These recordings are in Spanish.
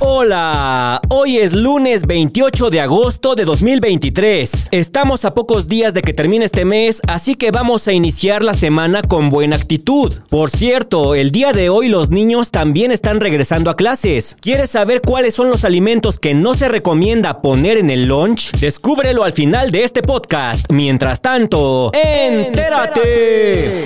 Hola, hoy es lunes 28 de agosto de 2023. Estamos a pocos días de que termine este mes, así que vamos a iniciar la semana con buena actitud. Por cierto, el día de hoy los niños también están regresando a clases. ¿Quieres saber cuáles son los alimentos que no se recomienda poner en el lunch? Descúbrelo al final de este podcast. Mientras tanto, entérate.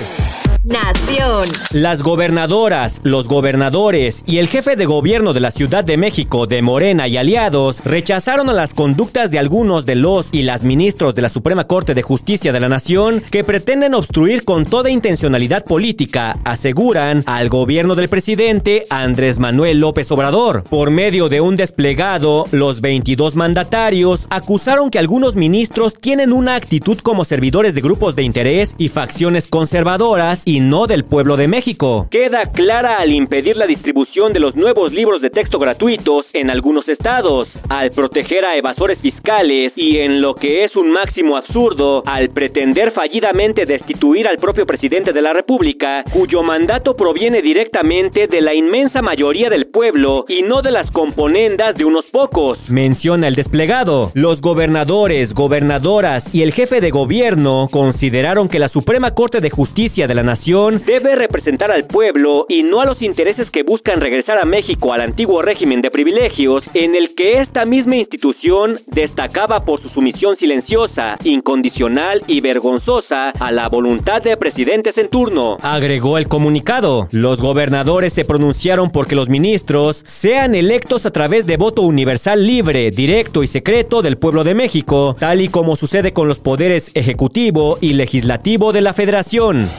Nación. Las gobernadoras, los gobernadores y el jefe de gobierno de la Ciudad de México de Morena y aliados rechazaron a las conductas de algunos de los y las ministros de la Suprema Corte de Justicia de la Nación que pretenden obstruir con toda intencionalidad política, aseguran al gobierno del presidente Andrés Manuel López Obrador. Por medio de un desplegado, los 22 mandatarios acusaron que algunos ministros tienen una actitud como servidores de grupos de interés y facciones conservadoras y no del pueblo de México. Queda clara al impedir la distribución de los nuevos libros de texto gratuitos en algunos estados, al proteger a evasores fiscales y en lo que es un máximo absurdo, al pretender fallidamente destituir al propio presidente de la República, cuyo mandato proviene directamente de la inmensa mayoría del pueblo y no de las componendas de unos pocos. Menciona el desplegado. Los gobernadores, gobernadoras y el jefe de gobierno consideraron que la Suprema Corte de Justicia de la Nación debe representar al pueblo y no a los intereses que buscan regresar a México al antiguo régimen de privilegios en el que esta misma institución destacaba por su sumisión silenciosa, incondicional y vergonzosa a la voluntad de presidentes en turno. Agregó el comunicado. Los gobernadores se pronunciaron porque los ministros sean electos a través de voto universal libre, directo y secreto del pueblo de México, tal y como sucede con los poderes ejecutivo y legislativo de la federación.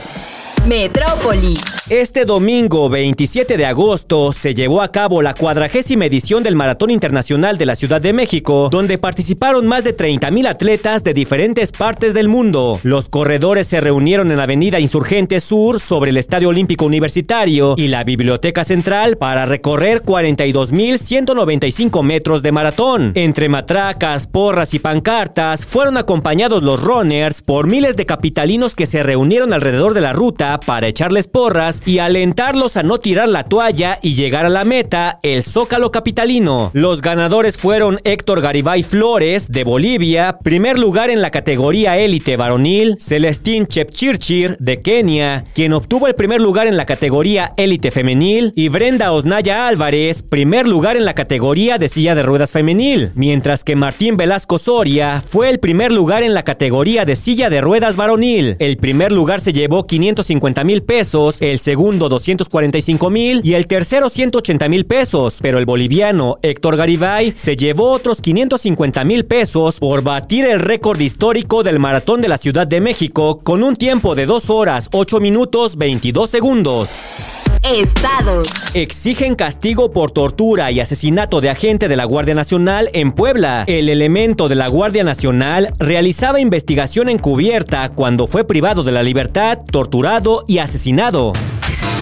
Metrópoli. Este domingo 27 de agosto se llevó a cabo la cuadragésima edición del Maratón Internacional de la Ciudad de México, donde participaron más de 30.000 atletas de diferentes partes del mundo. Los corredores se reunieron en Avenida Insurgente Sur sobre el Estadio Olímpico Universitario y la Biblioteca Central para recorrer 42.195 metros de maratón. Entre matracas, porras y pancartas fueron acompañados los runners por miles de capitalinos que se reunieron alrededor de la ruta para echarles porras y alentarlos a no tirar la toalla y llegar a la meta, el Zócalo Capitalino. Los ganadores fueron Héctor Garibay Flores, de Bolivia, primer lugar en la categoría élite varonil, Celestín Chepchirchir, de Kenia, quien obtuvo el primer lugar en la categoría élite femenil, y Brenda Osnaya Álvarez, primer lugar en la categoría de silla de ruedas femenil, mientras que Martín Velasco Soria fue el primer lugar en la categoría de silla de ruedas varonil. El primer lugar se llevó 550 mil pesos, el segundo 245 mil y el tercero 180 mil pesos, pero el boliviano Héctor Garibay se llevó otros 550 mil pesos por batir el récord histórico del maratón de la Ciudad de México con un tiempo de 2 horas 8 minutos 22 segundos. Estados. Exigen castigo por tortura y asesinato de agente de la Guardia Nacional en Puebla. El elemento de la Guardia Nacional realizaba investigación encubierta cuando fue privado de la libertad, torturado y asesinado.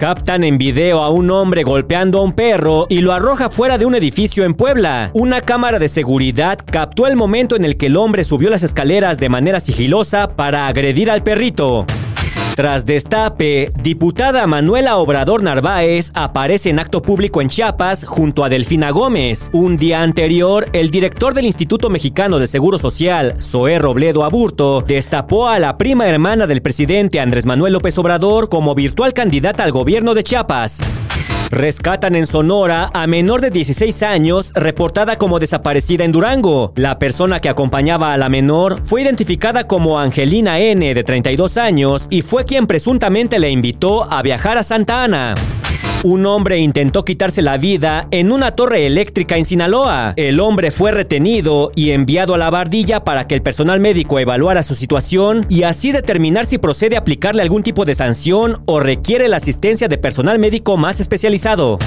Captan en video a un hombre golpeando a un perro y lo arroja fuera de un edificio en Puebla. Una cámara de seguridad captó el momento en el que el hombre subió las escaleras de manera sigilosa para agredir al perrito. Tras destape, diputada Manuela Obrador Narváez aparece en acto público en Chiapas junto a Delfina Gómez. Un día anterior, el director del Instituto Mexicano de Seguro Social, Zoé Robledo Aburto, destapó a la prima hermana del presidente Andrés Manuel López Obrador como virtual candidata al gobierno de Chiapas. Rescatan en Sonora a menor de 16 años reportada como desaparecida en Durango. La persona que acompañaba a la menor fue identificada como Angelina N de 32 años y fue quien presuntamente le invitó a viajar a Santa Ana. Un hombre intentó quitarse la vida en una torre eléctrica en Sinaloa. El hombre fue retenido y enviado a la bardilla para que el personal médico evaluara su situación y así determinar si procede a aplicarle algún tipo de sanción o requiere la asistencia de personal médico más especializado.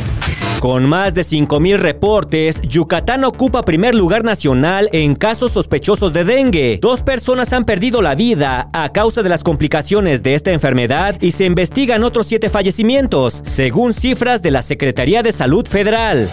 Con más de 5.000 reportes, Yucatán ocupa primer lugar nacional en casos sospechosos de dengue. Dos personas han perdido la vida a causa de las complicaciones de esta enfermedad y se investigan otros siete fallecimientos, según cifras de la Secretaría de Salud Federal.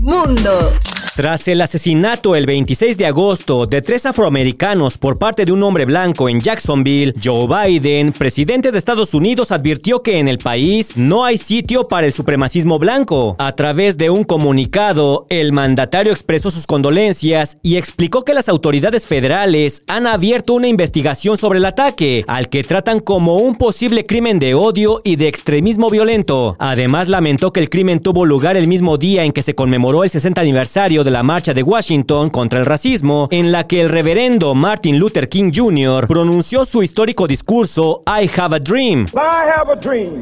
Mundo. Tras el asesinato el 26 de agosto de tres afroamericanos por parte de un hombre blanco en Jacksonville, Joe Biden, presidente de Estados Unidos, advirtió que en el país no hay sitio para el supremacismo blanco. A través de un comunicado, el mandatario expresó sus condolencias y explicó que las autoridades federales han abierto una investigación sobre el ataque, al que tratan como un posible crimen de odio y de extremismo violento. Además, lamentó que el crimen tuvo lugar el mismo día en que se conmemoró el 60 aniversario de la marcha de Washington contra el racismo, en la que el reverendo Martin Luther King Jr. pronunció su histórico discurso I have a dream.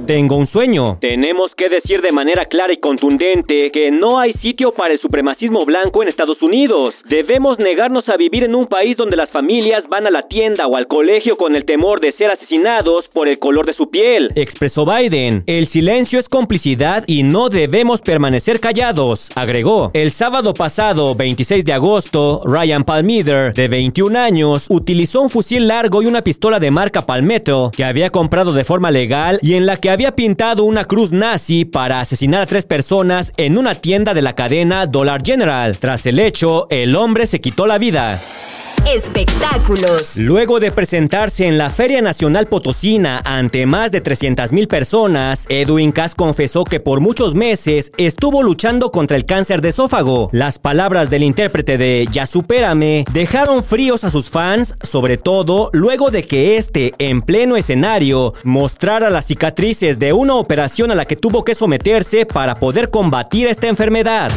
Tengo un sueño. Tenemos que decir de manera clara y contundente que no hay sitio para el supremacismo blanco en Estados Unidos. Debemos negarnos a vivir en un país donde las familias van a la tienda o al colegio con el temor de ser asesinados por el color de su piel. Expresó Biden. El silencio es complicidad y no debemos permanecer callados, agregó. El sábado pasado, 26 de agosto, Ryan Palmeder, de 21 años, utilizó un fusil largo y una pistola de marca Palmetto que había comprado de forma legal y en la que había pintado una cruz nazi para asesinar a tres personas en una tienda de la cadena Dollar General. Tras el hecho, el hombre se quitó la vida espectáculos. Luego de presentarse en la Feria Nacional Potosina ante más de 300 mil personas, Edwin Cass confesó que por muchos meses estuvo luchando contra el cáncer de esófago. Las palabras del intérprete de Ya supérame dejaron fríos a sus fans, sobre todo luego de que este, en pleno escenario, mostrara las cicatrices de una operación a la que tuvo que someterse para poder combatir esta enfermedad.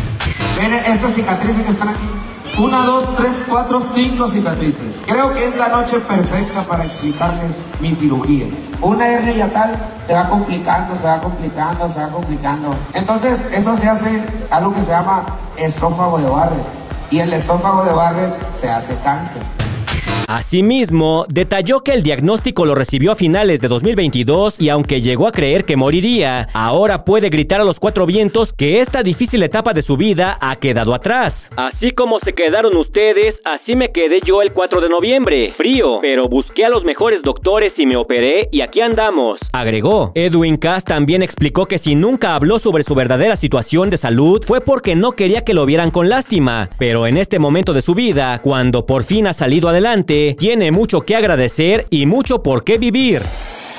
Ven estas cicatrices que están aquí. Una, dos, tres, cuatro, cinco cicatrices. Creo que es la noche perfecta para explicarles mi cirugía. Una hernia yatal se va complicando, se va complicando, se va complicando. Entonces, eso se hace algo que se llama esófago de Barrett. Y el esófago de Barrett se hace cáncer. Asimismo, detalló que el diagnóstico lo recibió a finales de 2022 y aunque llegó a creer que moriría, ahora puede gritar a los cuatro vientos que esta difícil etapa de su vida ha quedado atrás. Así como se quedaron ustedes, así me quedé yo el 4 de noviembre. Frío, pero busqué a los mejores doctores y me operé y aquí andamos. Agregó. Edwin Cass también explicó que si nunca habló sobre su verdadera situación de salud fue porque no quería que lo vieran con lástima, pero en este momento de su vida, cuando por fin ha salido adelante, tiene mucho que agradecer y mucho por qué vivir.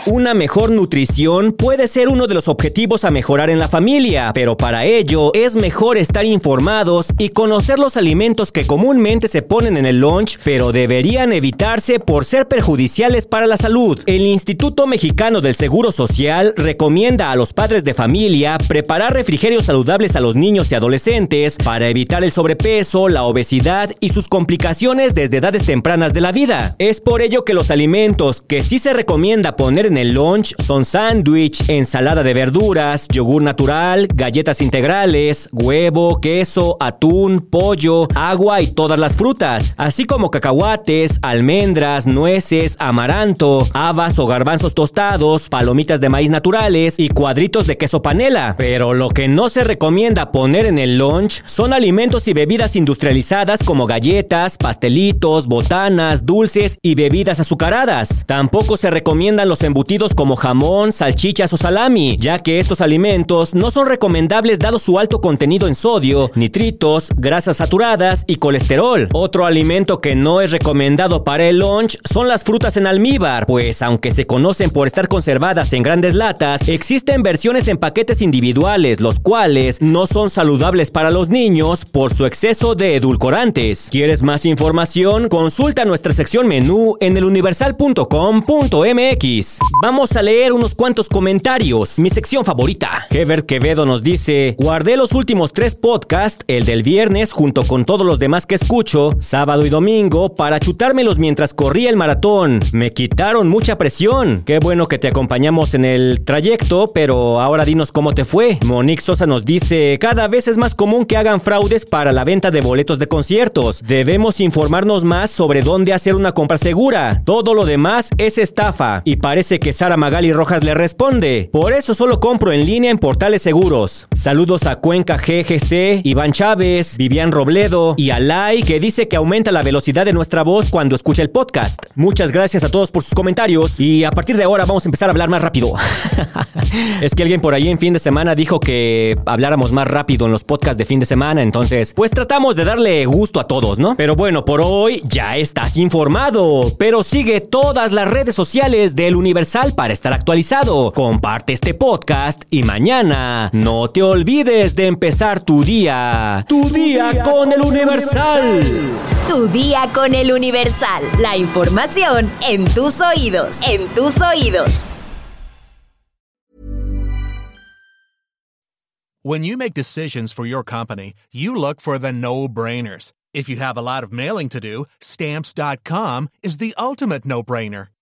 Una mejor nutrición puede ser uno de los objetivos a mejorar en la familia, pero para ello es mejor estar informados y conocer los alimentos que comúnmente se ponen en el lunch, pero deberían evitarse por ser perjudiciales para la salud. El Instituto Mexicano del Seguro Social recomienda a los padres de familia preparar refrigerios saludables a los niños y adolescentes para evitar el sobrepeso, la obesidad y sus complicaciones desde edades tempranas de la vida. Es por ello que los alimentos que sí se recomienda poner en en el lunch son sándwich, ensalada de verduras, yogur natural, galletas integrales, huevo, queso, atún, pollo, agua y todas las frutas, así como cacahuates, almendras, nueces, amaranto, habas o garbanzos tostados, palomitas de maíz naturales y cuadritos de queso panela. Pero lo que no se recomienda poner en el lunch son alimentos y bebidas industrializadas como galletas, pastelitos, botanas, dulces y bebidas azucaradas. Tampoco se recomiendan los embutidos como jamón, salchichas o salami, ya que estos alimentos no son recomendables dado su alto contenido en sodio, nitritos, grasas saturadas y colesterol. Otro alimento que no es recomendado para el lunch son las frutas en almíbar, pues aunque se conocen por estar conservadas en grandes latas, existen versiones en paquetes individuales, los cuales no son saludables para los niños por su exceso de edulcorantes. ¿Quieres más información? Consulta nuestra sección menú en eluniversal.com.mx. Vamos a leer unos cuantos comentarios. Mi sección favorita. Heber Quevedo nos dice: Guardé los últimos tres podcasts, el del viernes junto con todos los demás que escucho, sábado y domingo, para chutármelos mientras corría el maratón. Me quitaron mucha presión. Qué bueno que te acompañamos en el trayecto, pero ahora dinos cómo te fue. Monique Sosa nos dice: Cada vez es más común que hagan fraudes para la venta de boletos de conciertos. Debemos informarnos más sobre dónde hacer una compra segura. Todo lo demás es estafa y parece que Sara Magali Rojas le responde. Por eso solo compro en línea en portales seguros. Saludos a Cuenca GGC, Iván Chávez, Vivian Robledo y a Lai que dice que aumenta la velocidad de nuestra voz cuando escucha el podcast. Muchas gracias a todos por sus comentarios y a partir de ahora vamos a empezar a hablar más rápido. es que alguien por ahí en fin de semana dijo que habláramos más rápido en los podcasts de fin de semana, entonces pues tratamos de darle gusto a todos, ¿no? Pero bueno, por hoy ya estás informado, pero sigue todas las redes sociales del Universal para estar actualizado. Comparte este podcast y mañana no te olvides de empezar tu día. Tu, día, con, el Universal. Tu día con el Universal. La información en tus oídos. En tus oídos. When you make decisions for your company, you look for the no-brainers. If you have a lot of mailing to do, stamps.com is the ultimate no-brainer.